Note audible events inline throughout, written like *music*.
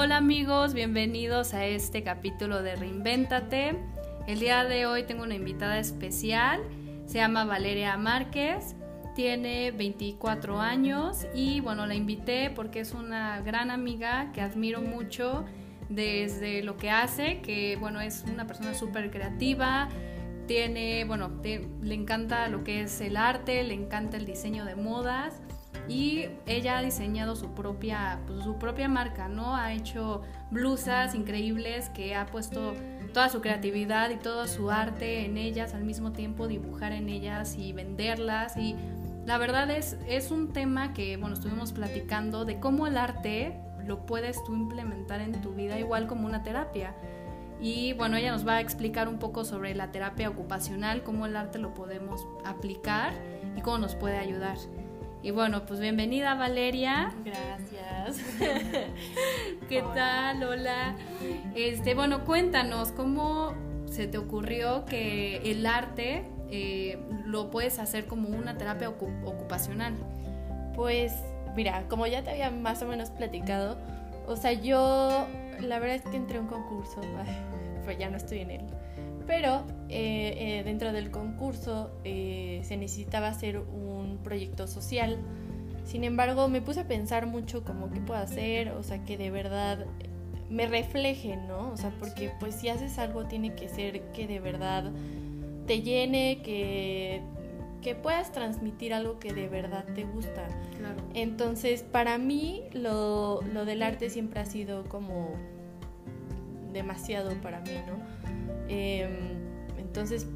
Hola amigos, bienvenidos a este capítulo de Reinvéntate. El día de hoy tengo una invitada especial, se llama Valeria Márquez, tiene 24 años y bueno, la invité porque es una gran amiga que admiro mucho desde lo que hace, que bueno, es una persona súper creativa, tiene, bueno, le encanta lo que es el arte, le encanta el diseño de modas y ella ha diseñado su propia, pues, su propia marca, ¿no? Ha hecho blusas increíbles que ha puesto toda su creatividad y todo su arte en ellas, al mismo tiempo dibujar en ellas y venderlas y la verdad es, es un tema que, bueno, estuvimos platicando de cómo el arte lo puedes tú implementar en tu vida igual como una terapia. Y bueno, ella nos va a explicar un poco sobre la terapia ocupacional, cómo el arte lo podemos aplicar y cómo nos puede ayudar. Y bueno, pues bienvenida Valeria. Gracias. *laughs* ¿Qué tal? Hola. Este, bueno, cuéntanos cómo se te ocurrió que el arte eh, lo puedes hacer como una terapia ocupacional. Pues mira, como ya te había más o menos platicado, o sea, yo la verdad es que entré a un concurso, pero ya no estoy en él. Pero eh, eh, dentro del concurso eh, se necesitaba hacer un proyecto social. Sin embargo, me puse a pensar mucho como qué puedo hacer, o sea, que de verdad me refleje, ¿no? O sea, porque pues si haces algo tiene que ser que de verdad te llene, que, que puedas transmitir algo que de verdad te gusta. Claro. Entonces, para mí lo, lo del arte siempre ha sido como demasiado para mí, ¿no? Em, entonces,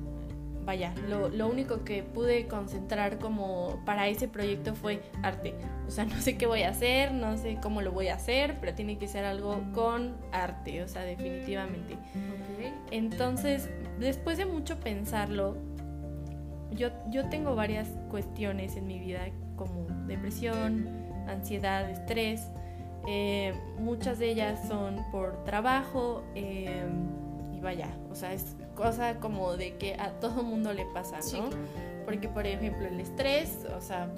vaya, lo, único que pude concentrar como para ese proyecto fue arte. O sea, *laughs* no sé qué voy a hacer, no sé cómo lo voy a hacer, pero tiene que ser algo con arte, o sea, definitivamente. Entonces, después de mucho pensarlo, yo, yo tengo varias cuestiones en mi vida como depresión, ansiedad, estrés. Eh, muchas de ellas son por trabajo. Eh, vaya, o sea, es cosa como de que a todo mundo le pasa, ¿no? Porque, por ejemplo, el estrés, o sea,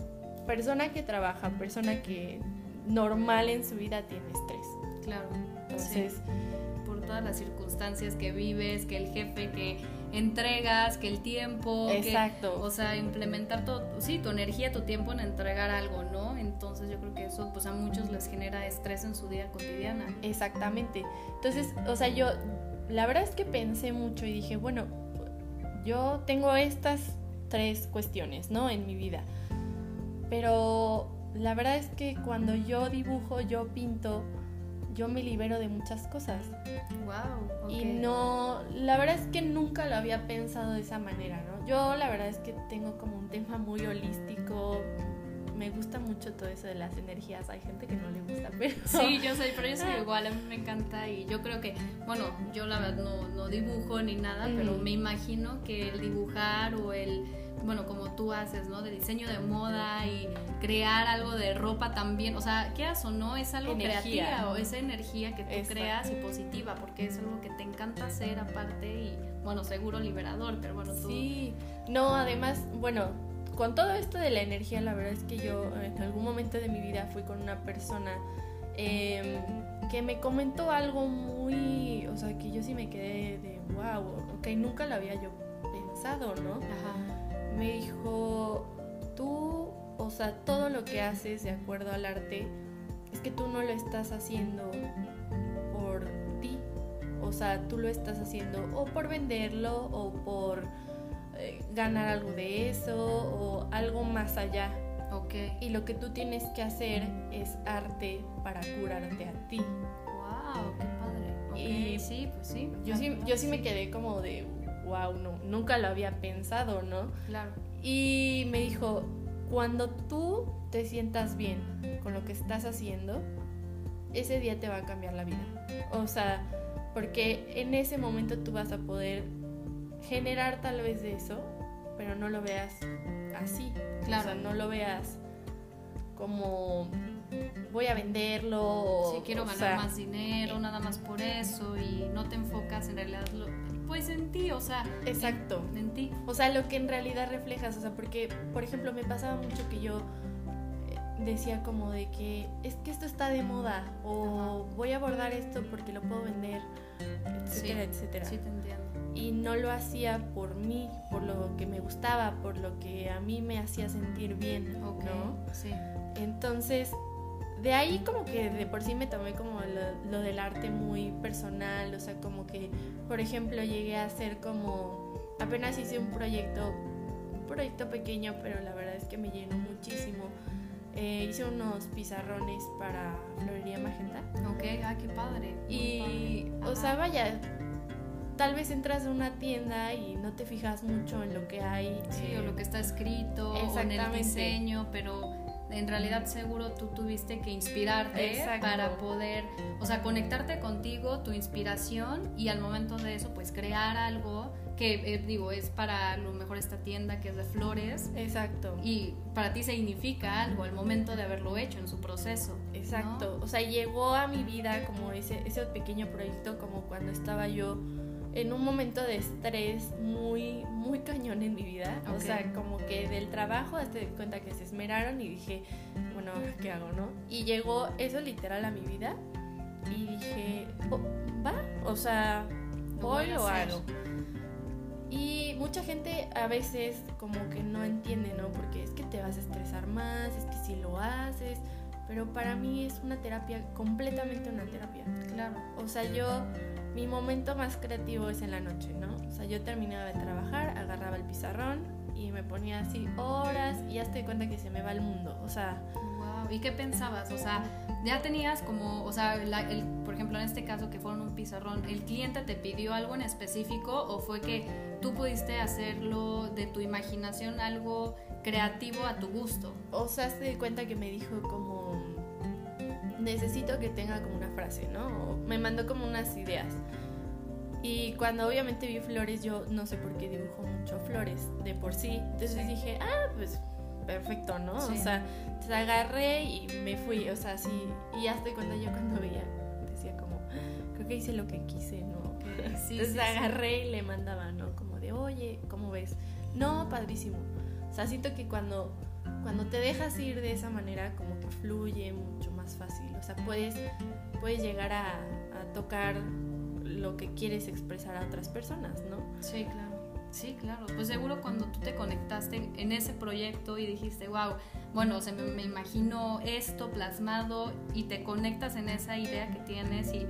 persona que trabaja, persona que normal en su vida tiene estrés. Claro. Entonces, por todas las circunstancias que vives, que el jefe que entregas, que el tiempo, exacto, o sea, implementar todo, sí, tu energía, tu tiempo en entregar algo, ¿no? Entonces yo creo que eso pues a muchos les genera estrés en su vida cotidiana. Exactamente. Entonces, o sea, yo la verdad es que pensé mucho y dije, bueno, yo tengo estas tres cuestiones, ¿no? En mi vida. Pero la verdad es que cuando yo dibujo, yo pinto, yo me libero de muchas cosas. Wow. Y no, la verdad es que nunca lo había pensado de esa manera, ¿no? Yo la verdad es que tengo como un tema muy holístico, me gusta mucho todo eso de las energías. Hay gente que no le gusta, *laughs* pero... Sí, yo soy, pero yo soy igual, a mí me encanta y yo creo que, bueno, yo la verdad no, no dibujo ni nada, pero me imagino que el dibujar o el, bueno, como tú haces, ¿no? De diseño de moda y crear algo de ropa también, o sea, quieras o no, es algo creativo o esa energía que tú creas y positiva, porque es algo que te encanta hacer aparte y, bueno, seguro liberador, pero bueno, tú... Sí, no, además, bueno con todo esto de la energía, la verdad es que yo en algún momento de mi vida fui con una persona em, que me comentó algo muy, o sea, que yo sí me quedé de, wow, ok, nunca lo había yo pensado, ¿no? Ajá. Me dijo, tú, o sea, todo lo que haces de acuerdo al arte, es que tú no lo estás haciendo por ti, o sea, tú lo estás haciendo o por venderlo o por ganar algo de eso o algo más allá. Okay. Y lo que tú tienes que hacer es arte para curarte a ti. ¡Wow! ¡Qué padre! Y sí, pues sí. Yo sí, yo sí me quedé como de, wow, no, nunca lo había pensado, ¿no? Claro. Y me dijo, cuando tú te sientas bien con lo que estás haciendo, ese día te va a cambiar la vida. O sea, porque en ese momento tú vas a poder generar tal vez de eso, pero no lo veas así. Claro. O sea, no lo veas como voy a venderlo. Sí, quiero ganar más dinero, nada más por eso, y no te enfocas en realidad lo, pues en ti, o sea. Exacto. En, ti. O sea, lo que en realidad reflejas, o sea, porque, por ejemplo, me pasaba mucho que yo decía como de que es que esto está de moda o voy a abordar esto porque lo puedo vender, etcétera, etcétera. Sí, te entiendo. Y no lo hacía por mí, por lo que me gustaba, por lo que a mí me hacía sentir bien, ¿no? Sí. Entonces, de ahí como que de por sí me tomé como lo, lo, del arte muy personal, o sea, como que, por ejemplo, llegué a hacer como, apenas hice un proyecto, un proyecto pequeño, pero la verdad es que me llenó muchísimo. Eh, hice unos pizarrones para Florería Magenta. Ok, ah, qué padre. Y, o sea, vaya, tal vez entras a una tienda y no te fijas mucho en lo que hay. Sí, eh, o lo que está escrito, o en el diseño, pero en realidad seguro tú tuviste que inspirarte para poder, o sea, conectarte contigo, tu inspiración y al momento de eso pues crear algo que eh, digo es para lo mejor esta tienda que es de flores. Exacto. Y para ti significa algo al momento de haberlo hecho en su proceso. Exacto. O sea, llegó a mi vida como ese, ese pequeño proyecto como cuando estaba yo en un momento de estrés muy, muy cañón en mi vida. O sea, como que del trabajo hasta de cuenta que se esmeraron y dije, bueno, ¿qué hago, no? Y llegó eso literal a mi vida y dije, oh, va, o sea, voy lo hago. Y mucha gente a veces como que no entiende, ¿no? Porque es que te vas a estresar más, es que si lo haces, pero para mí es una terapia, completamente una terapia. Claro. O sea, yo mi momento más creativo es en la noche, ¿no? O sea, yo terminaba de trabajar, agarraba el pizarrón y me ponía así horas y ya estoy cuenta que se me va el mundo. O sea... Wow. ¿Y qué pensabas? O sea, ya tenías como, o sea, el, por ejemplo, en este caso que fueron un pizarrón, ¿el cliente te pidió algo en específico o fue que tú pudiste hacerlo de tu imaginación algo creativo a tu gusto? O sea, se di cuenta que me dijo como necesito que tenga como una frase, ¿no? me mandó como unas ideas. Y cuando obviamente vi flores, yo no sé por qué dibujo mucho flores de por sí. Entonces dije, ah, pues perfecto, ¿no? O sea, te agarré y me fui, o sea, sí. Y estoy cuando yo cuando veía, decía como, creo que hice lo que quise, ¿no? *laughs* Entonces agarré y le mandaba, ¿no? Como de, oye, ¿cómo ves? No, padrísimo. O sea, siento que cuando, cuando te dejas ir de esa manera, como que fluye mucho más fácil. O sea, puedes, puedes llegar a, tocar lo que quieres expresar a otras personas, ¿no? Sí, claro. Sí, claro. Pues seguro cuando tú te conectaste en ese proyecto y dijiste, wow, bueno, se me, me, imagino esto plasmado y te conectas en esa idea que tienes y,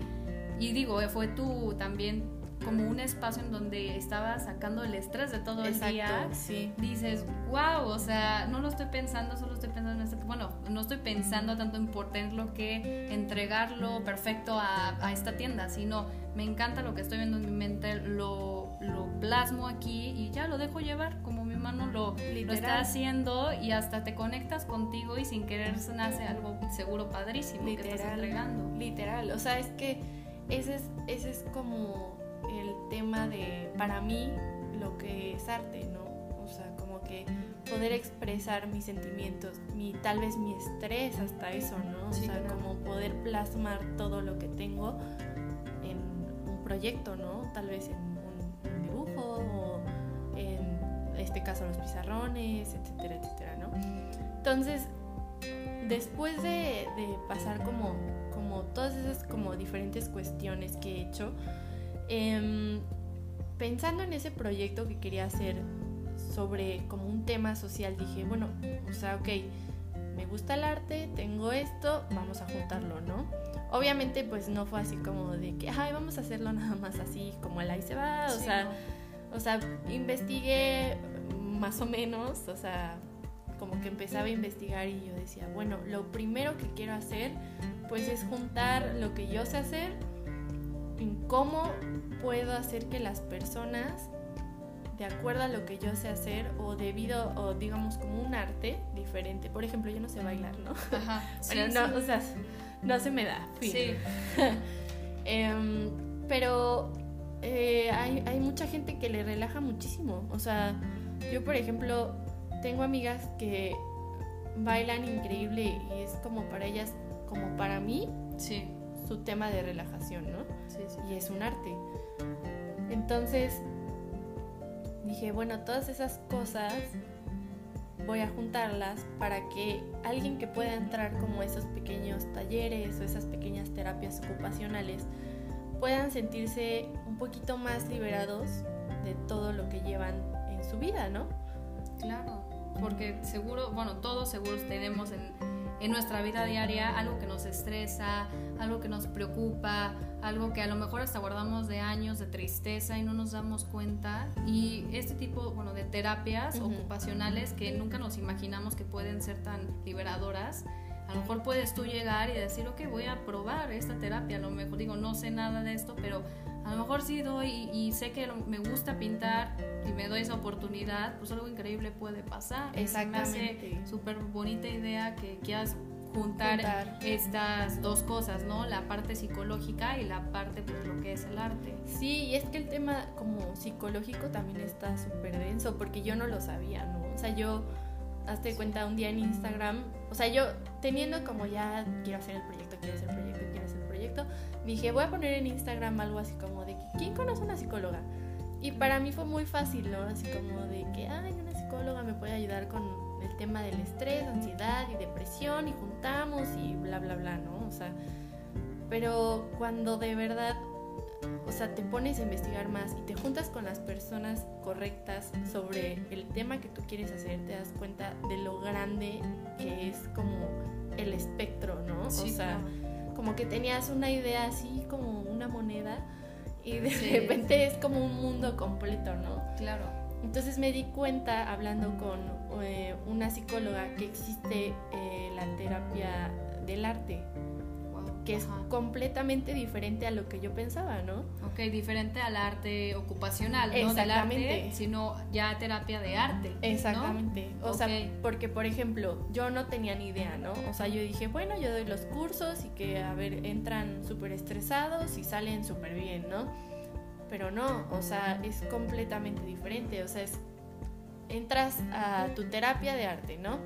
y digo, fue tú también como un espacio en donde estaba sacando el estrés de todo el día, sí. dices, wow, o sea, no lo estoy pensando, solo estoy pensando en este, bueno, no estoy pensando tanto en lo que entregarlo perfecto a, a, esta tienda, sino me encanta lo que estoy viendo en mi mente, lo, lo plasmo aquí y ya lo dejo llevar, como mi mano lo, lo está haciendo y hasta te conectas contigo y sin querer nace algo seguro padrísimo literal, que estás entregando. Literal, o sea, es que ese es, ese es como el tema de, para mí, lo que es arte, ¿no? O sea, como que poder expresar mis sentimientos, mi, tal vez mi estrés, hasta eso, ¿no? O sea, como poder plasmar todo lo que tengo en un proyecto, ¿no? Tal vez en un, dibujo o en este caso los pizarrones, etcétera, etcétera, ¿no? Entonces, después de, de pasar como, como todas esas como diferentes cuestiones que he hecho, eh, pensando en ese proyecto que quería hacer sobre como un tema social, dije, bueno, o sea, ok, me gusta el arte, tengo esto, vamos a juntarlo, ¿no? Obviamente pues no fue así como de que, ay, vamos a hacerlo nada más así como el ahí se va, o sea, no. o sea, investigué más o menos, o sea, como que empezaba a investigar y yo decía, bueno, lo primero que quiero hacer pues es juntar lo que yo sé hacer en cómo puedo hacer que las personas, de acuerdo a lo que yo sé hacer o debido, o digamos como un arte diferente, por ejemplo, yo no sé bailar, ¿no? Ajá. *laughs* Sí, no, o sea, no se me da. Fin. Sí. *laughs* eh, pero eh, hay, hay mucha gente que le relaja muchísimo. O sea, yo, por ejemplo, tengo amigas que bailan increíble y es como para ellas, como para mí. Sí su tema de relajación, ¿no? Sí, sí. Y es un arte. Entonces, dije, bueno, todas esas cosas voy a juntarlas para que alguien que pueda entrar como esos pequeños talleres o esas pequeñas terapias ocupacionales puedan sentirse un poquito más liberados de todo lo que llevan en su vida, ¿no? Claro, porque seguro, bueno, todos seguros tenemos en, en nuestra vida diaria algo que nos estresa, algo que nos preocupa, algo que a lo mejor hasta guardamos de años de tristeza y no nos damos cuenta. Y este tipo, bueno, de terapias ocupacionales que nunca nos imaginamos que pueden ser tan liberadoras, a lo mejor puedes tú llegar y decir, ok, voy a probar esta terapia. A lo mejor digo, no sé nada de esto, pero a lo mejor sí doy y, sé que me gusta pintar y me doy esa oportunidad, pues algo increíble puede pasar. Exactamente. Me hace súper bonita idea que quieras juntar, estas dos cosas, ¿no? La parte psicológica y la parte, pues, lo que es el arte. Sí, y es que el tema como psicológico también está súper denso, porque yo no lo sabía, ¿no? O sea, yo, hazte cuenta, un día en Instagram, o sea, yo teniendo como ya, quiero hacer el proyecto, quiero hacer el proyecto, quiero hacer el proyecto, dije, voy a poner en Instagram algo así como de, ¿quién conoce una psicóloga? Y para mí fue muy fácil, ¿no? Así como de que, ay, una psicóloga me puede ayudar con el tema del estrés, ansiedad y depresión y juntamos y bla, bla, bla, ¿no? O sea, pero cuando de verdad, o sea, te pones a investigar más y te juntas con las personas correctas sobre el tema que tú quieres hacer, te das cuenta de lo grande que es como el espectro, ¿no? Sí, o sea, como que tenías una idea así como una moneda y de repente es como un mundo completo, ¿no? Claro. Entonces me di cuenta, hablando con eh, una psicóloga, que existe eh, la terapia del arte, que es completamente diferente a lo que yo pensaba, ¿no? Ok, diferente al arte ocupacional, no del arte, sino ya terapia de arte. Exactamente. O sea, porque por ejemplo, yo no tenía ni idea, ¿no? O sea, yo dije, bueno, yo doy los cursos y que, a ver, entran súper estresados y salen súper bien, ¿no? Pero no, o sea, es completamente diferente, o sea, es, entras a tu terapia de arte, ¿no?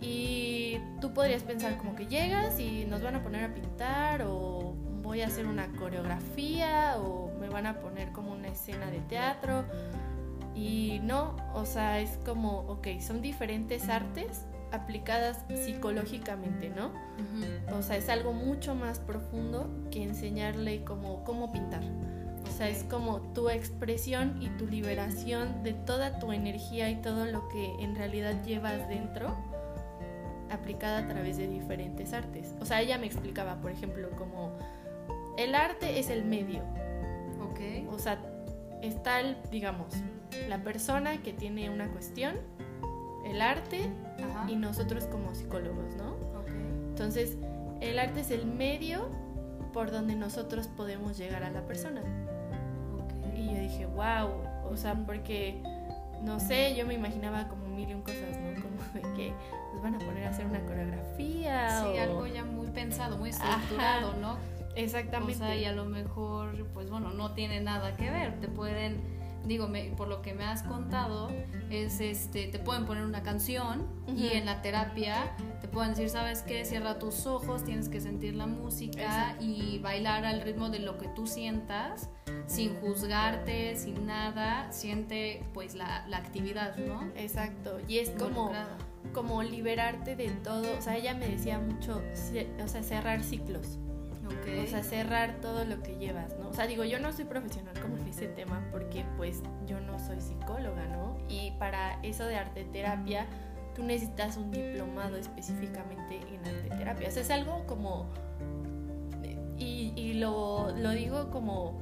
Y tú podrías pensar como que llegas y nos van a poner a pintar o voy a hacer una coreografía o me van a poner como una escena de teatro y no, o sea, es como, ok, son diferentes artes aplicadas psicológicamente, ¿no? O sea, es algo mucho más profundo que enseñarle como cómo pintar. Sea, es como tu expresión y tu liberación de toda tu energía y todo lo que en realidad llevas dentro aplicada a través de diferentes artes. O sea, ella me explicaba, por ejemplo, como el arte es el medio. Ok. O sea, está el, digamos, la persona que tiene una cuestión, el arte y nosotros como psicólogos, ¿no? Ok. Entonces, el arte es el medio por donde nosotros podemos llegar a la persona. Y yo dije, wow, o sea, porque, no sé, yo me imaginaba como mil y un cosas, ¿no? Como *laughs* de que nos van a poner a hacer una coreografía. Sí, algo ya muy pensado, muy estructurado, ¿no? Exactamente. O sea, y a lo mejor, pues bueno, no tiene nada que ver, te pueden digo, por lo que me has contado, es este, te pueden poner una canción y en la terapia te pueden decir, ¿sabes qué? Cierra tus ojos, tienes que sentir la música y bailar al ritmo de lo que tú sientas, sin juzgarte, sin nada, siente pues la, la actividad, ¿no? Exacto, y es como, como liberarte de todo, o sea, ella me decía mucho, o sea, cerrar ciclos. O sea, cerrar todo lo que llevas, ¿no? O sea, digo, yo no soy profesional como en ese tema porque pues yo no soy psicóloga, ¿no? Y para eso de arte terapia, tú necesitas un diplomado específicamente en arte terapia. O sea, es algo como... Y, y lo, lo digo como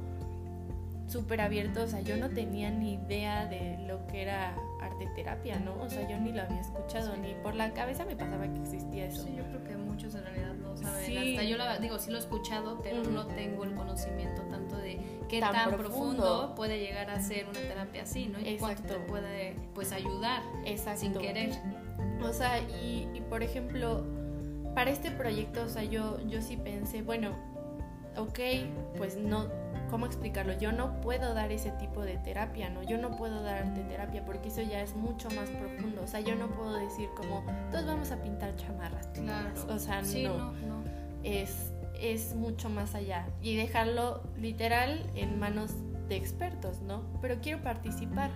súper abierto, o sea, yo no tenía ni idea de lo que era arte terapia, ¿no? O sea, yo ni lo había escuchado, ni por la cabeza me pasaba que existía eso. Sí, yo creo que muchos en realidad Hasta yo lo, digo, sí lo he escuchado, pero no tengo el conocimiento tanto de qué tan, profundo. puede llegar a ser una terapia así, ¿no? Y cuánto te puede, pues, ayudar Exacto. sin querer. O sea, y, y por ejemplo, para este proyecto, o sea, yo, yo sí pensé, bueno, ok, pues no, ¿cómo explicarlo? Yo no puedo dar ese tipo de terapia, ¿no? Yo no puedo dar arte terapia porque eso ya es mucho más profundo. O sea, yo no puedo decir como, todos vamos a pintar chamarras. Claro. O sea, no, no. Es, es mucho más allá. Y dejarlo literal en manos de expertos, ¿no? Pero quiero participar.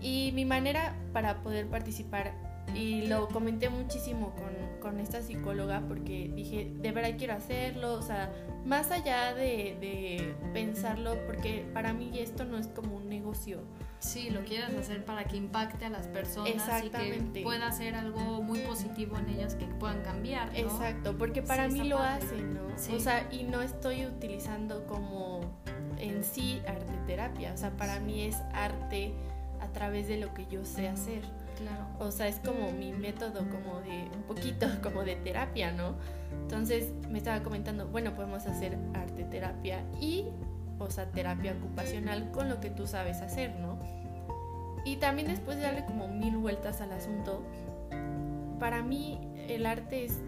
Y mi manera para poder participar, y lo comenté muchísimo con, con esta psicóloga porque dije, de verdad quiero hacerlo, o sea, más allá de, de pensarlo, porque para mí esto no es como un negocio. Sí, lo quieres hacer para que impacte a las personas y que pueda ser algo muy positivo en ellas que puedan cambiar. ¿no? Exacto, porque para mí lo hace, ¿no? O sea, y no estoy utilizando como en sí arte terapia, o sea, para mí es arte a través de lo que yo sé hacer. Claro. O sea, es como mi método como de un poquito *laughs* como de terapia, ¿no? Entonces me estaba comentando, bueno, podemos hacer arte terapia y o sea, terapia ocupacional con lo que tú sabes hacer, ¿no? Y también después de darle como mil vueltas al asunto, para mí el arte es,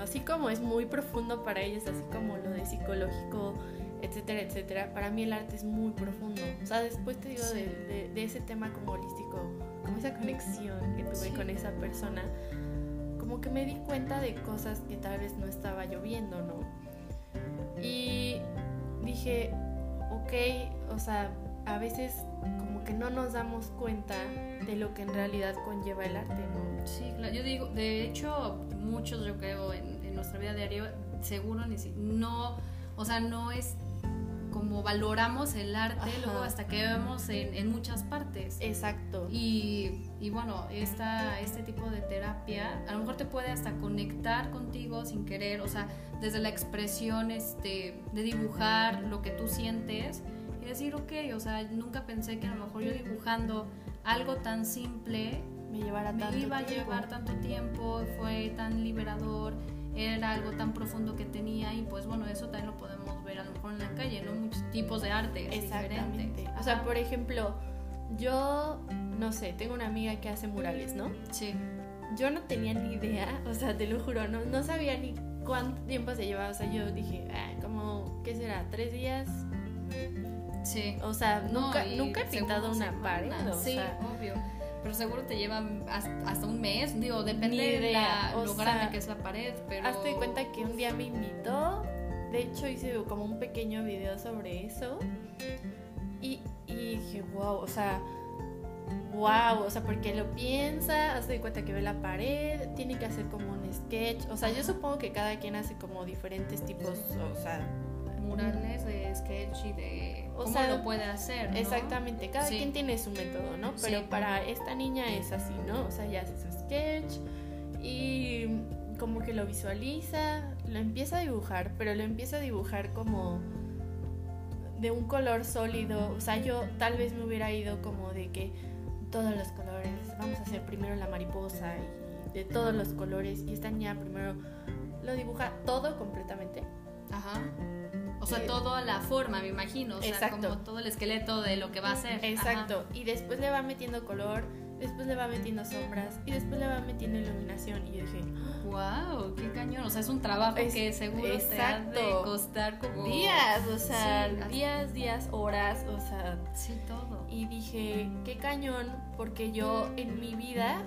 así como es muy profundo para ellos, así como lo de psicológico, etcétera, etcétera, para mí el arte es muy profundo. O sea, después te digo de, ese tema como holístico, como esa conexión que tuve con esa persona, como que me di cuenta de cosas que tal vez no estaba yo viendo, ¿no? Y dije, ok, o sea, a veces como que no nos damos cuenta de lo que en realidad conlleva el arte, ¿no? Sí, claro. Yo digo, de hecho, muchos yo creo en, nuestra vida diaria, seguro ni si, no, o sea, no es como valoramos el arte luego hasta que vemos en, en, muchas partes. Exacto. Y, y, bueno, esta, este tipo de terapia a lo mejor te puede hasta conectar contigo sin querer, o sea, desde la expresión este, de dibujar lo que tú sientes y decir, ok, o sea, nunca pensé que a lo mejor yo dibujando algo tan simple me, llevara me tanto iba a llevar tanto tiempo, fue tan liberador, era algo tan profundo que tenía y pues bueno, eso también lo podemos en la calle, ¿no? Muchos tipos de arte. Exactamente. O sea, por ejemplo, yo, no sé, tengo una amiga que hace murales, ¿no? Sí. Yo no tenía ni idea, o sea, te lo juro, no, no sabía ni cuánto tiempo se llevaba. O sea, yo dije, ah, como, ¿qué será? ¿Tres días? Sí. O sea, nunca, nunca he pintado una pared. sí, obvio. Pero seguro te lleva hasta un mes, digo, depende de lo grande que es la pared. Pero... Hazte cuenta que un día me invitó, de hecho hice como un pequeño video sobre eso. Y, y dije, wow, o sea, wow, o sea, porque lo piensa, hace de cuenta que ve la pared, tiene que hacer como un sketch, o sea, yo supongo que cada quien hace como diferentes tipos, o sea, murales de sketch y de o cómo lo puede hacer. ¿no? Exactamente, cada quien tiene su método, ¿no? Pero para esta niña es así, ¿no? O sea, ya hace su sketch y como que lo visualiza, lo empieza a dibujar, pero lo empieza a dibujar como de un color sólido, o sea, yo tal vez me hubiera ido como de que todos los colores. Vamos a hacer primero la mariposa y de todos los colores. Y esta niña primero lo dibuja todo completamente. Ajá. O sea, toda la forma, me imagino. O sea, como todo el esqueleto de lo que va a hacer. Exacto. Y después le va metiendo color, después le va metiendo sombras y después le va metiendo iluminación. Y yo dije, wow, qué cañón. O sea, es un trabajo que seguro exacto. te ha de costar como días, o sea, días, días, horas, o sea, sí, todo y dije, qué cañón, porque yo en mi vida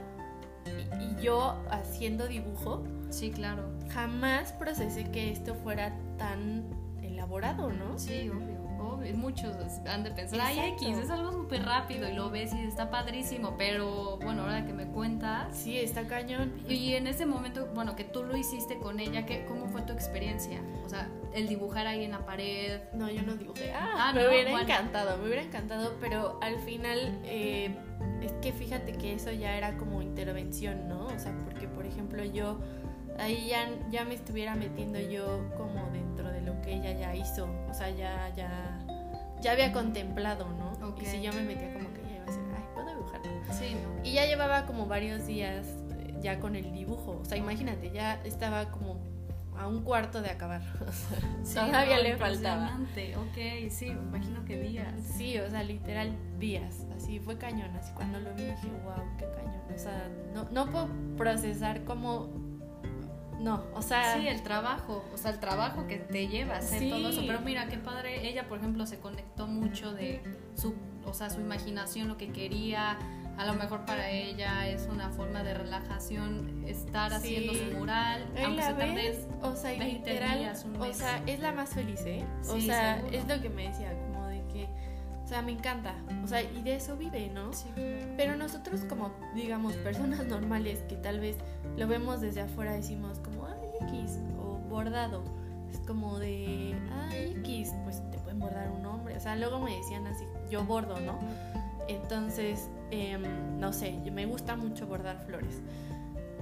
y, yo haciendo dibujo, sí, claro, jamás procesé que esto fuera tan elaborado, ¿no? Sí, obvio. Obvio. Muchos han de pensar, ay, X, es algo súper rápido y lo ves y está padrísimo, pero bueno, ahora que me cuentas. Sí, está cañón. Y en ese momento, bueno, que tú lo hiciste con ella, ¿qué, ¿cómo fue tu experiencia? O sea, el dibujar ahí en la pared. No, yo no dibujé. Ah, ah me hubiera encantado, me hubiera encantado, pero al final eh, es que fíjate que eso ya era como intervención, ¿no? O sea, porque por ejemplo yo ahí ya, ya me estuviera metiendo yo como dentro de lo que ella ya hizo, o sea, ya, ya, ya había contemplado, ¿no? Y si yo me metía como que ya iba a decir, ay, puedo dibujar. Sí, Y ya llevaba como varios días eh, ya con el dibujo, o sea, imagínate, ya estaba como a un cuarto de acabar. *laughs* todavía le faltaba. Ok, sí, me imagino que días. Sí, o sea, literal días. Así fue cañón. Así cuando lo vi dije, wow, qué cañón. O sea, no, no puedo procesar como. No, o sea. Sí, el trabajo. O sea, el trabajo que te lleva a hacer todo eso. Pero mira, qué padre. Ella, por ejemplo, se conectó mucho de su. O sea, su imaginación, lo que quería a lo mejor para ella es una forma de relajación estar haciendo su mural, aunque se tarde o sea, 20 días, un mes. O sea, es la más feliz, ¿eh? O sea, es lo que me decía, como de que, o sea, me encanta. O sea, y de eso vive, ¿no? Sí. Pero nosotros como, digamos, personas *laughs* normales que tal vez lo vemos desde afuera, decimos como, X, o bordado. Es como de, ay, X, pues te pueden bordar un hombre. O sea, luego me decían así, yo bordo, ¿no? Entonces, em, no sé, me gusta mucho bordar flores.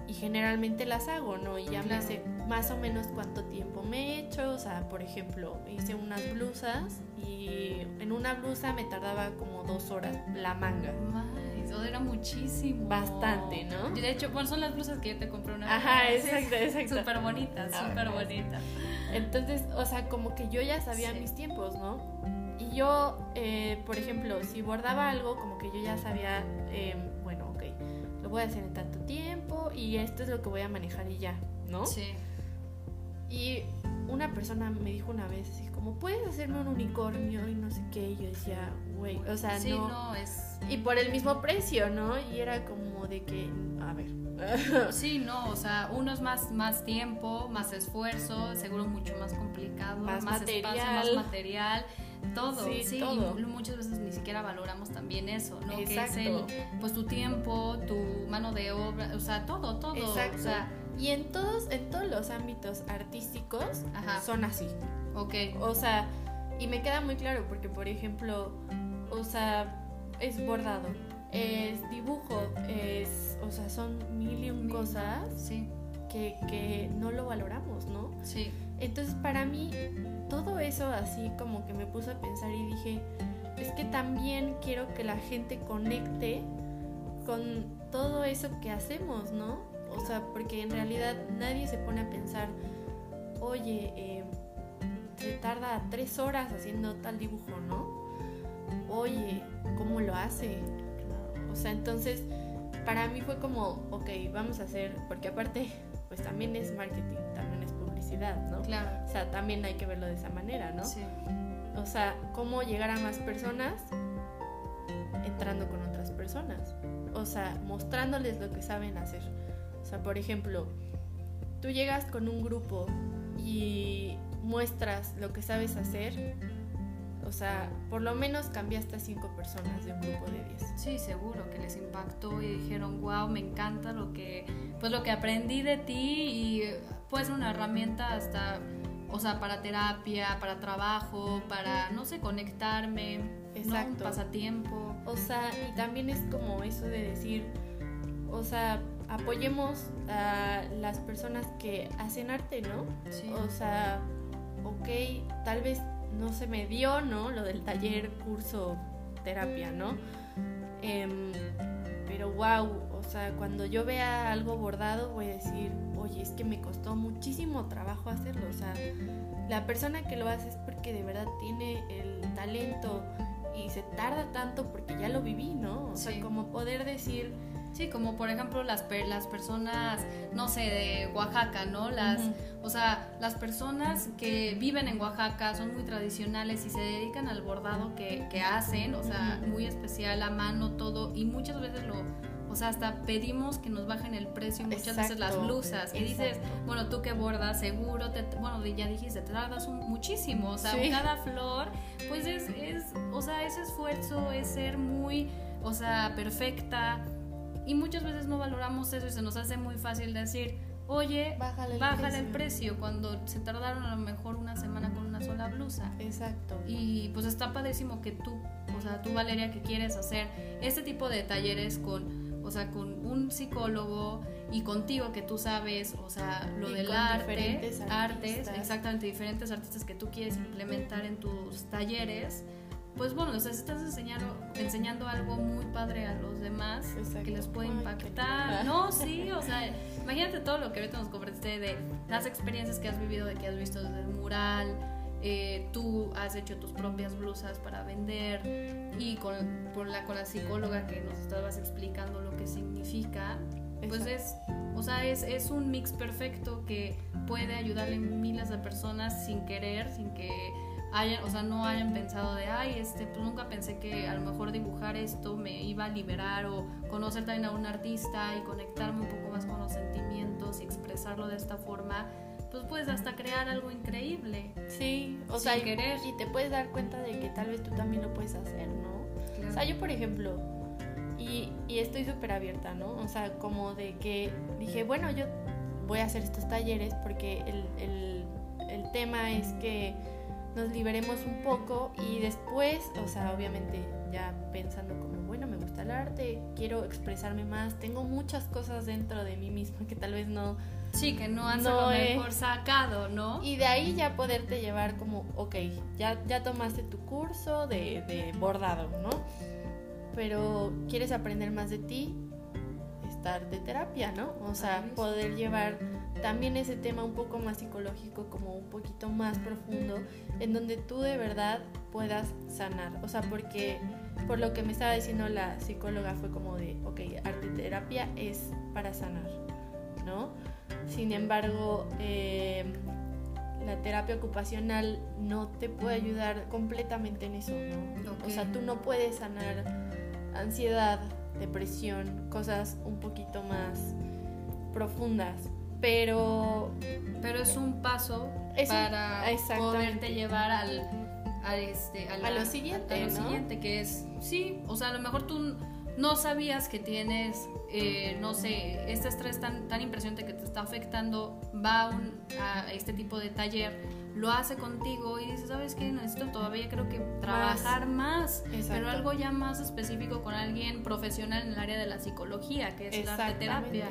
Y generalmente las hago, ¿no? Y ya me Claro. sé más o menos cuánto tiempo me he hecho. O sea, por ejemplo, hice unas blusas y en una blusa me tardaba como dos horas la manga. Ay, eso era muchísimo. Bastante, ¿no? De hecho, bueno, son las blusas que yo te compré una Ajá, vez. exacto, exacto. Súper bonitas, Ah, súper bonitas. Entonces, o sea, como que yo ya sabía Sí. mis tiempos, ¿no? Y yo, eh, por ejemplo, si bordaba algo, como que yo ya sabía, eh, bueno, ok, lo voy a hacer en tanto tiempo y esto es lo que voy a manejar y ya, ¿no? Sí. Y una persona me dijo una vez, así como, ¿puedes hacerme un unicornio? Y no sé qué, y yo decía, güey, o sea, sí, no. no, es. Y por el mismo precio, ¿no? Y era como de que, a ver. *laughs* Sí, no, o sea, uno es más, más tiempo, más esfuerzo, seguro mucho más complicado, Más espacio, material. más material, todo. Sí, Sí, todo. y muchas veces ni siquiera valoramos también eso, ¿no? Que es Exacto. el, pues tu tiempo, tu mano de obra, o sea, todo, todo. Exacto. O sea, y en todos, en todos los ámbitos artísticos Ajá. son así. ok. O sea, y me queda muy claro porque, por ejemplo, o sea, es bordado, es dibujo, es, o sea, son mil y un Mil. cosas Sí, que, que no lo valoramos, ¿no? sí. Entonces, para mí, todo eso así como que me puso a pensar y dije, es que también quiero que la gente conecte con todo eso que hacemos, ¿no? O sea, porque en realidad nadie se pone a pensar, oye, eh, se tarda tres horas haciendo tal dibujo, ¿no? Oye, ¿cómo lo hace? O sea, entonces, para mí fue como, ok, vamos a hacer, porque aparte, pues también es marketing, también es publicidad, ¿no? Claro. O sea, también hay que verlo de esa manera, ¿no? Sí. O sea, cómo llegar a más personas entrando con otras personas. O sea, mostrándoles lo que saben hacer. O sea, por ejemplo, tú llegas con un grupo y muestras lo que sabes hacer. O sea, por lo menos cambiaste a cinco personas de un grupo de 10. Sí, seguro que les impactó y dijeron, wow, me encanta lo que, pues lo que aprendí de ti y puede ser una herramienta hasta, o sea, para terapia, para trabajo, para, no sé, conectarme, ¿no? un Exacto. pasatiempo. O sea, y también es como eso de decir, o sea, apoyemos a las personas que hacen arte, ¿no? Sí. O sea, ok, tal vez no se me dio, ¿no? Lo del taller, curso, terapia, ¿no? Em, pero wow, o sea, cuando yo vea algo bordado voy a decir, oye, es que me costó muchísimo trabajo hacerlo. O sea, la persona que lo hace es porque de verdad tiene el talento y se tarda tanto porque ya lo viví, ¿no? O sea, como poder decir, Sí, como por ejemplo las, per- las personas, no sé, de Oaxaca, ¿no? Las. O sea, las personas que viven en Oaxaca son muy tradicionales y se dedican al bordado que, que hacen, o sea, muy especial, a mano, todo, y muchas veces lo, o sea, hasta pedimos que nos bajen el precio muchas veces las blusas. Y dices, exacto. bueno, tú que bordas, seguro, te, bueno, ya dijiste, te tardas un- muchísimo, o sea, Sí. cada flor, pues es, es, o sea, ese esfuerzo es ser muy, o sea, perfecta. Y muchas veces no valoramos eso y se nos hace muy fácil decir, oye, Bájale el bájale precio". el precio cuando se tardaron a lo mejor una semana con una sola blusa. exacto. Y pues está padrísimo que tú, o sea, tú Valeria que quieres hacer este tipo de talleres con, o sea, con un psicólogo y contigo que tú sabes, o sea, lo Y del arte, artes, exactamente diferentes artistas que tú quieres implementar en tus talleres. Pues bueno, o sea, estás enseñando, enseñando algo muy padre a los demás Exacto. que les puede impactar. No, *laughs* sí, o sea, imagínate todo lo que ahorita nos compartiste de las experiencias que has vivido, de que has visto desde el mural, eh, tú has hecho tus propias blusas para vender y con, con la, con la psicóloga que nos estabas explicando lo que significa, pues es, o sea, es, es un mix perfecto que puede ayudarle a miles de personas sin querer, sin que hayan, o sea, no hayan pensado de, ay, este, pues nunca pensé que a lo mejor dibujar esto me iba a liberar o conocer también a un artista y conectarme un poco más con los sentimientos y expresarlo de esta forma, pues puedes hasta crear algo increíble. Sí, o sea, y- querer. Y, te puedes dar cuenta de que tal vez tú también lo puedes hacer, ¿no? O sea, yo por ejemplo, y, y estoy súper abierta, ¿no? O sea, como de que dije, bueno, yo voy a hacer estos talleres porque el, el, el tema es que nos liberemos un poco y después, o sea, obviamente ya pensando como, bueno, me gusta el arte, quiero expresarme más, tengo muchas cosas dentro de mí misma que tal vez no... Sí, que no has No mejor sacado, ¿no? Y de ahí ya poderte llevar como, ok, ya, ya tomaste tu curso de, de bordado, ¿no? Pero quieres aprender más de ti, estar de terapia, ¿no? O sea, poder llevar también ese tema un poco más psicológico, como un poquito más profundo, en donde tú de verdad puedas sanar. O sea, porque por lo que me estaba diciendo la psicóloga fue como de, ok, arte terapia es para sanar, ¿no? Sin embargo, eh, la terapia ocupacional no te puede ayudar completamente en eso, ¿no? O sea, tú no puedes sanar ansiedad, depresión, cosas un poquito más profundas, pero Pero es un paso Es un- para exactamente. poderte llevar al, a, este, a, A la- lo siguiente, a lo ¿no? siguiente, que es, sí, o sea, a lo mejor tú no sabías que tienes, eh, no sé, este estrés tan, tan impresionante que te está afectando, va a, un- a este tipo de taller, lo hace contigo y dices, ¿sabes qué? Necesito todavía creo que trabajar más, Exacto. pero algo ya más específico con alguien profesional en el área de la psicología, que es la terapia.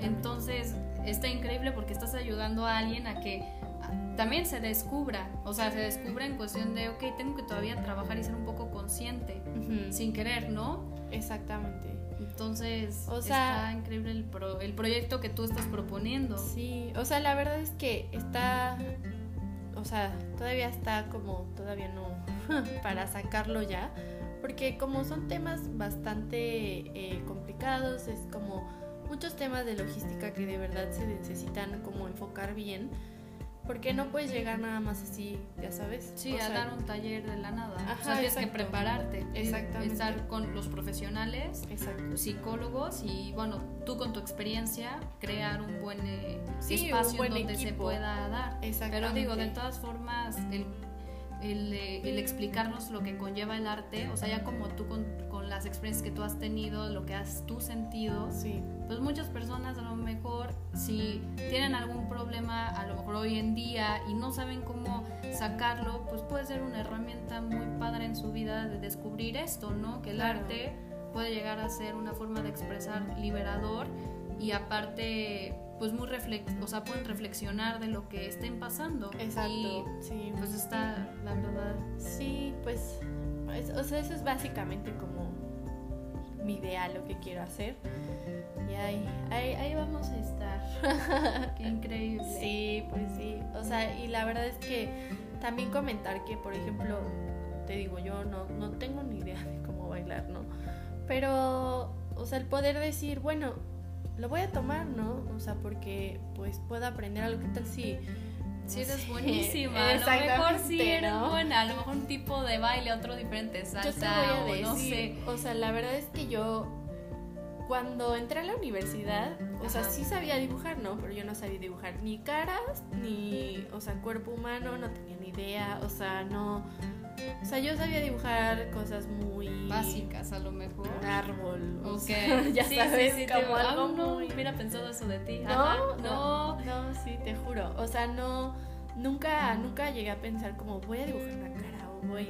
Entonces, está increíble porque estás ayudando a alguien a que también se descubra, o sea, se descubra en cuestión de, ok, tengo que todavía trabajar y ser un poco consciente, sin querer, ¿no? Exactamente. Entonces, O sea- está increíble el, pro- el proyecto que tú estás proponiendo. Sí, o sea, la verdad es que está, o sea, todavía está como, todavía no, *laughs* para sacarlo ya, porque como son temas bastante eh, complicados, es como muchos temas de logística que de verdad se necesitan como enfocar bien, porque no puedes llegar nada más así, ya sabes. Sí, O a sea, dar un taller de la nada. Ajá, o sea, tienes que prepararte. Exactamente. Estar con los profesionales, Exacto. psicólogos y, bueno, tú con tu experiencia, crear un buen eh, Sí, un espacio buen donde se equipo. pueda dar. Pero digo, de todas formas, el, el, el explicarnos lo que conlleva el arte, o sea, ya como tú con, con las experiencias que tú has tenido, lo que has tú sentido, Sí, pues muchas personas a lo mejor si tienen algún problema, a lo mejor hoy en día y no saben cómo sacarlo, pues puede ser una herramienta muy padre en su vida de descubrir esto, ¿no? Que el Claro. arte puede llegar a ser una forma de expresar liberador y aparte pues muy reflex o sea, pueden reflexionar de lo que estén pasando. exacto. Y sí. pues está, la verdad, Sí, pues, es- o sea, eso es básicamente como mi idea, lo que quiero hacer. Y ahí, ahí, ahí vamos a estar. *laughs* qué increíble. Sí, pues sí. O sea, y la verdad es que también comentar que, por ejemplo, te digo, yo no, no tengo ni idea de cómo bailar, ¿no? Pero, o sea, el poder decir, bueno, lo voy a tomar, ¿no? O sea, porque pues puedo aprender algo. ¿Qué tal si... Si no eres buenísima, *laughs* a lo mejor sí eres ¿no? buena, a lo mejor un tipo de baile, otro diferente, Yo te salsa voy a o decir, no sé. o sea, la verdad es que yo cuando entré a la universidad, o sea, sí sabía dibujar, ¿no? Pero yo no sabía dibujar ni caras, ni, o sea, cuerpo humano, no tenía ni idea, o sea, no, o sea, yo sabía dibujar cosas muy Básicas a lo mejor. un árbol, o Ok. sea, *laughs* ya Sí, sabes, sí, sí, como te- algo ah, no, muy hubiera pensado eso de ti. no, Ajá, no, no, sí, te juro. O sea, no, nunca, nunca llegué a pensar como voy a dibujar una cara o voy,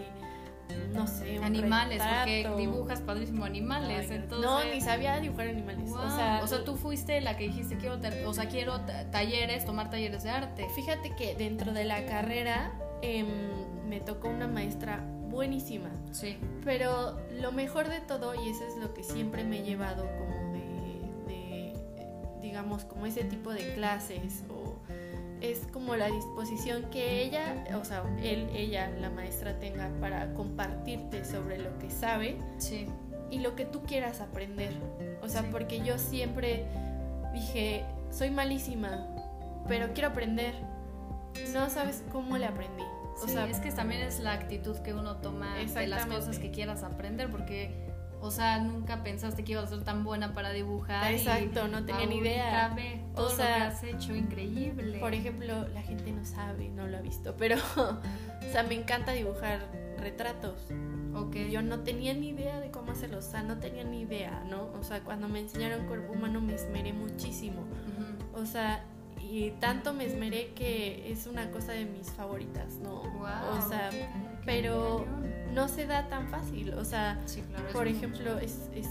no sé, un Animales, porque dibujas padrísimo animales, Ay, entonces... No, ni sabía dibujar animales. Wow. O, sea, tú fuiste la que dijiste quiero, o sea, quiero ta- talleres, tomar talleres de arte. fíjate que dentro de la carrera em, me tocó una maestra buenísima. Sí. Pero lo mejor de todo, y eso es lo que siempre me he llevado como de, de, digamos, como ese tipo de clases, o es como la disposición que ella, o sea, él, ella, la maestra tenga para compartirte sobre lo que sabe Sí. y lo que tú quieras aprender. O sea, Sí. porque yo siempre dije, soy malísima, pero quiero aprender. No sabes cómo le aprendí. O Sí, sea, es que también es la actitud que uno toma de las cosas que quieras aprender, porque O sea, nunca pensaste que ibas a ser tan buena para dibujar. Exacto, no tenía ni idea. Todo o sea, lo que has hecho, increíble. Por ejemplo, la gente no sabe, no lo ha visto, pero, *laughs* o sea, me encanta dibujar retratos. Okay. Yo no tenía ni idea de cómo hacerlo, o sea, no tenía ni idea, ¿no? O sea, cuando me enseñaron cuerpo humano me esmeré muchísimo. O sea, y tanto me esmeré que es una cosa de mis favoritas, ¿no? o sea, pero no se da tan fácil. O sea, por ejemplo, es, es,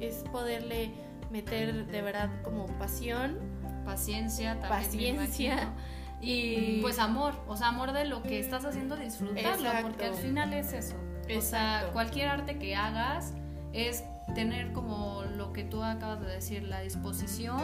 es, poderle meter de verdad como pasión. Paciencia, también paciencia. Y pues amor, o sea, amor de lo que estás haciendo, disfrutarlo, porque al final es eso. O sea, cualquier arte que hagas es tener como lo que tú acabas de decir, la disposición,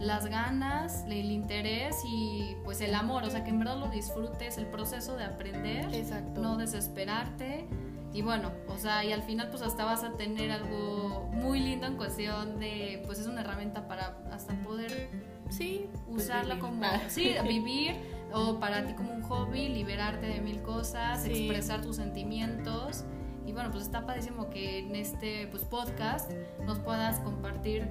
las ganas, el interés y pues el amor, o sea, que en verdad lo disfrutes, el proceso de aprender, Exacto. no desesperarte. Y bueno, o sea, y al final pues hasta vas a tener algo muy lindo en cuestión de, pues es una herramienta para hasta poder, sí, pues, usarla como, sí, *laughs* vivir o para ti como un hobby, liberarte de mil cosas, expresar tus sentimientos. Y bueno, pues está padrísimo que en este pues, podcast nos puedas compartir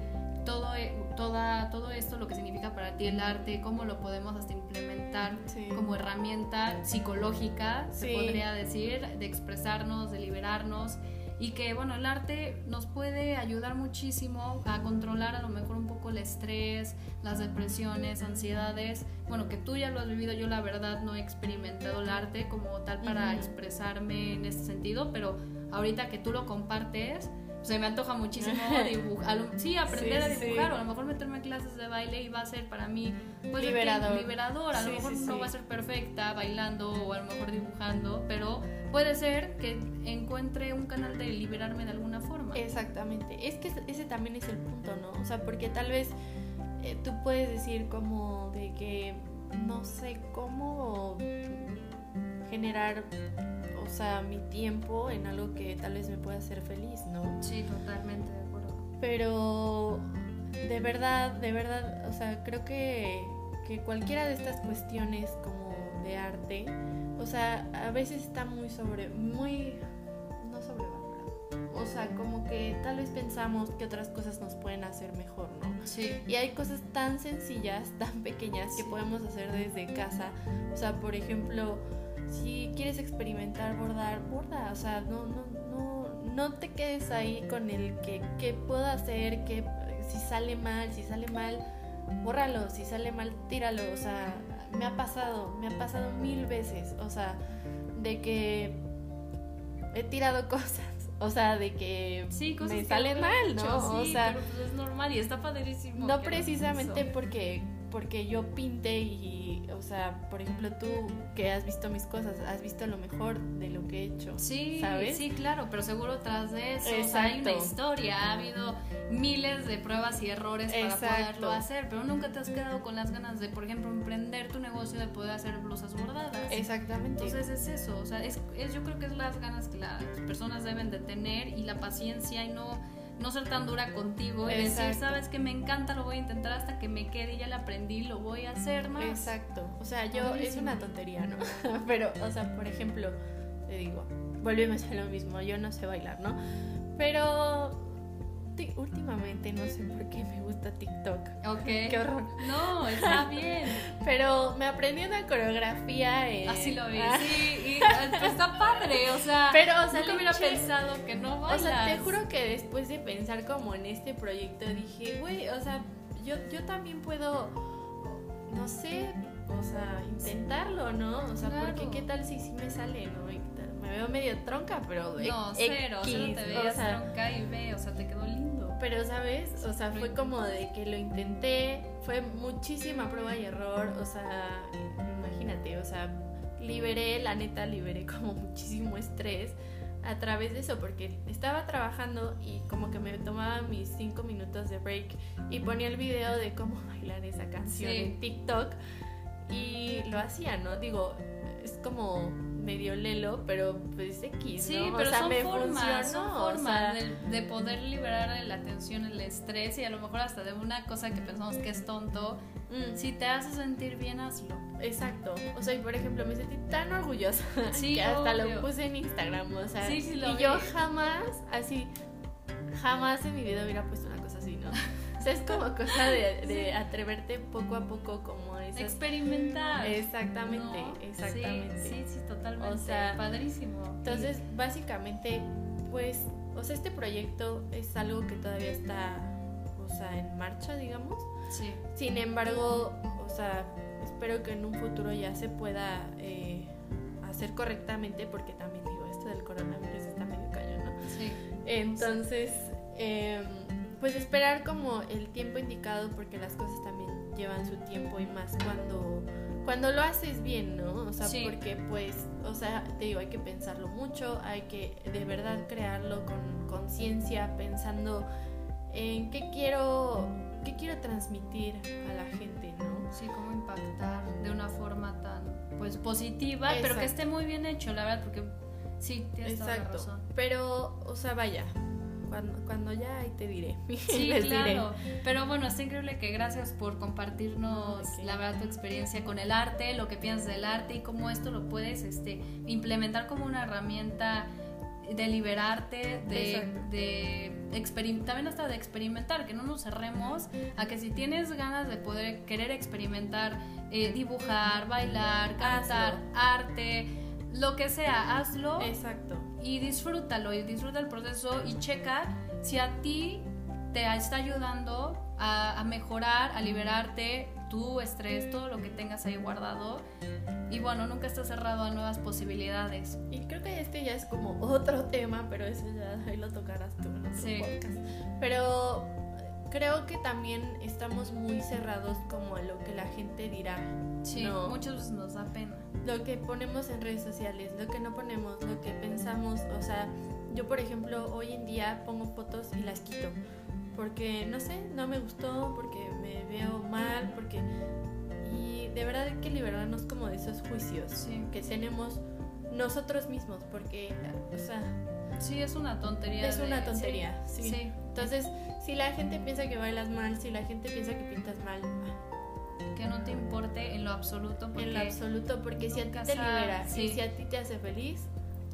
todo, e, toda, todo esto, lo que significa para ti el arte, cómo lo podemos hasta implementar como herramienta psicológica, se podría decir, de expresarnos, de liberarnos y que bueno, el arte nos puede ayudar muchísimo a controlar a lo mejor un poco el estrés, las depresiones, ansiedades. Bueno, que tú ya lo has vivido, yo la verdad no he experimentado el arte como tal para expresarme en este sentido, pero ahorita que tú lo compartes, se me antoja muchísimo *laughs* dibujar, sí, aprender a dibujar, o a lo mejor meterme en clases de baile y va a ser para mí pues, liberador. liberador. A lo mejor no va a ser perfecta bailando o a lo mejor dibujando, pero puede ser que encuentre un canal de liberarme de alguna forma. Exactamente, es que ese también es el punto, ¿no? O sea, porque tal vez eh, tú puedes decir como de que no sé cómo generar o sea, mi tiempo en algo que tal vez me pueda hacer feliz, ¿no? Sí, totalmente de acuerdo. Pero de verdad, de verdad, o sea, creo que, que cualquiera de estas cuestiones como de arte, o sea, a veces está muy sobre, muy, no sobrevalorado. O sea, como que tal vez pensamos que otras cosas nos pueden hacer mejor, ¿no? Sí. Y hay cosas tan sencillas, tan pequeñas que podemos hacer desde casa. O sea, por ejemplo, si quieres experimentar bordar, borda, o sea, no, no, no, no te quedes ahí con el que, qué puedo hacer, que si sale mal, si sale mal, bórralo, si sale mal, tíralo, o sea, me ha pasado, me ha pasado mil veces, o sea, de que he tirado *laughs* cosas, o sea, de que sí, me sale mal, ¿no? o sea, pues es normal y está padrísimo. No precisamente porque porque yo pinte y, o sea, por ejemplo, tú que has visto mis cosas, has visto lo mejor de lo que he hecho. Sí, ¿sabes? sí, claro, pero seguro tras de eso hay una historia, ha habido miles de pruebas y errores para poderlo hacer, pero nunca te has quedado con las ganas de, por ejemplo, emprender tu negocio, de poder hacer blusas bordadas. Exactamente. Entonces es eso, o sea, es, es yo creo que es las ganas que las personas deben de tener y la paciencia y no no ser tan dura contigo y decir, sabes que me encanta, lo voy a intentar hasta que me quede y ya lo aprendí, lo voy a hacer más. Exacto. O sea, yo es una tontería, ¿no? *laughs* Pero, o sea, por ejemplo, te digo, volvemos a lo mismo, yo no sé bailar, ¿no? Pero últimamente no sé por qué me gusta TikTok. Ok. Qué horror. No, está *laughs* bien. Pero me aprendí una coreografía. Así lo vi. Ah. Sí, y pues, está padre. O sea, pero, o sea, nunca hubiera pensado que no bailas. O sea, te juro que después de pensar como en este proyecto dije, güey, o sea, yo, yo también puedo, no sé, o sea, intentarlo, ¿no? O sea, porque qué tal si sí me sale, ¿no? me veo medio tronca, pero No, cero, cero te veías tronca y ve, o sea, te quedó lindo pero, ¿sabes? O sea, fue como de que lo intenté, fue muchísima prueba y error, o sea, imagínate, o sea, liberé, la neta, liberé como *laughs* muchísimo estrés a través de eso, porque estaba trabajando y como que me tomaba mis cinco minutos de break y ponía el video de cómo *laughs* bailar esa canción en TikTok y lo hacía, ¿no? Digo, es como medio lelo, pero pues X, Sí, pero son formas, son formas de, poder liberar la tensión, el estrés y a lo mejor hasta de una cosa que pensamos que es tonto. Mm. Si te hace sentir bien, hazlo. Exacto. O sea, y por ejemplo, me sentí tan orgullosa *laughs* que hasta lo puse en Instagram, o sea, y yo jamás así jamás en mi vida hubiera puesto una cosa así, ¿no? O sea, es como cosa de, *laughs* atreverte poco a poco como Experimentar. Exactamente, exactamente. Sí, sí, totalmente. O sea, padrísimo. Entonces, básicamente, pues, o sea, este proyecto es algo que todavía está, o sea, en marcha, digamos. Sí. Sin embargo, o sea, espero que en un futuro ya se pueda eh, hacer correctamente porque también digo, esto del coronavirus está medio cañón, ¿no? Sí. Entonces, em, pues esperar como el tiempo indicado porque las cosas también llevan su tiempo y más cuando cuando lo haces bien, ¿no? O sea, porque pues, o sea, te digo, hay que pensarlo mucho, hay que de verdad crearlo con conciencia, pensando en qué quiero, qué quiero transmitir a la gente, ¿no? Sí, cómo impactar de una forma tan, pues, positiva, pero que esté muy bien hecho, la verdad, porque sí, tienes toda la razón. Pero, o sea, vaya, cuando, cuando ya ahí te diré. *laughs* Sí, claro. Pero bueno, está increíble que gracias por compartirnos la verdad tu experiencia con el arte, lo que piensas del arte y cómo esto lo puedes este, implementar como una herramienta de liberarte, de, de también hasta de experimentar, que no nos cerremos a que si tienes ganas de poder querer experimentar, eh, dibujar, bailar, cantar, arte, lo que sea, hazlo. Exacto. Y disfrútalo y disfruta el proceso y checa si a ti te está ayudando a, mejorar, a liberarte tu estrés, todo lo que tengas ahí guardado. Y bueno, nunca estás cerrado a nuevas posibilidades. Y creo que este ya es como *laughs* otro tema, pero eso ya ahí lo tocarás tú en otro sí. podcast. Pero creo que también estamos muy cerrados como a lo que la gente dirá. Sí, muchos nos da pena. Lo que ponemos en redes sociales, lo que no ponemos, lo que pensamos, o sea, yo por ejemplo hoy en día pongo fotos y las quito porque no sé, no me gustó, porque me veo mal, porque y de verdad hay que liberarnos como de esos juicios que tenemos nosotros mismos, porque o sea, sí es una tontería. Es una tontería, sí. Entonces, si la gente piensa que bailas mal, si la gente piensa que pintas mal, que no te importe en lo absoluto. Porque en lo absoluto, porque si a ti te libera y si a ti te hace feliz,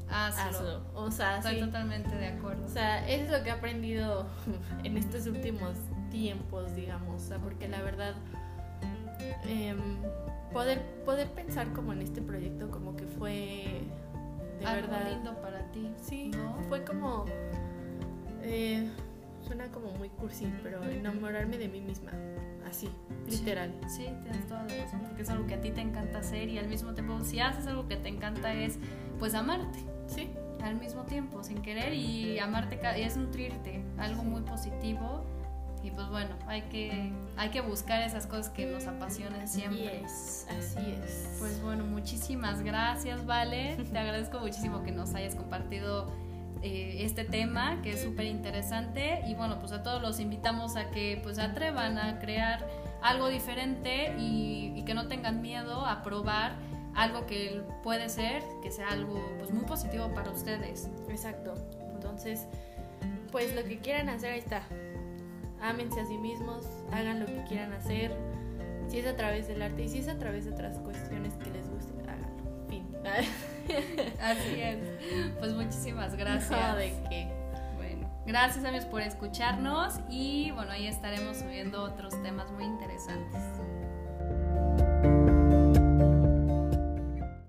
hazlo. O sea, estoy totalmente de acuerdo. O sea, eso es lo que he aprendido *laughs* en estos últimos tiempos, digamos. O sea, porque la verdad, em, poder, poder pensar como en este proyecto, como que fue de Algo verdad. lindo para ti. Sí, fue como. Eh, suena como muy cursi, pero enamorarme de mí misma. Así, literal. Sí, tienes toda la razón, porque es algo que a ti te encanta hacer y al mismo tiempo, si haces algo que te encanta, es pues amarte. Sí. Al mismo tiempo, sin querer y amarte es nutrirte, algo muy positivo. Y pues bueno, hay que, hay que buscar esas cosas que nos apasionan siempre. Es, así es. Pues bueno, muchísimas gracias, Vale. Te agradezco muchísimo que nos hayas compartido eh, este tema que es súper interesante y bueno pues a todos los invitamos a que pues atrevan a crear algo diferente y, que no tengan miedo a probar algo que puede ser que sea algo pues muy positivo para ustedes. Exacto. Entonces pues lo que quieran hacer ahí está. Ámense a sí mismos hagan lo que quieran hacer. Si es a través del arte y si es a través de otras cuestiones que les guste háganlo *laughs* *laughs* Así es. Pues muchísimas gracias. No, de qué. Bueno, gracias amigos por escucharnos y bueno, ahí estaremos subiendo otros temas muy interesantes.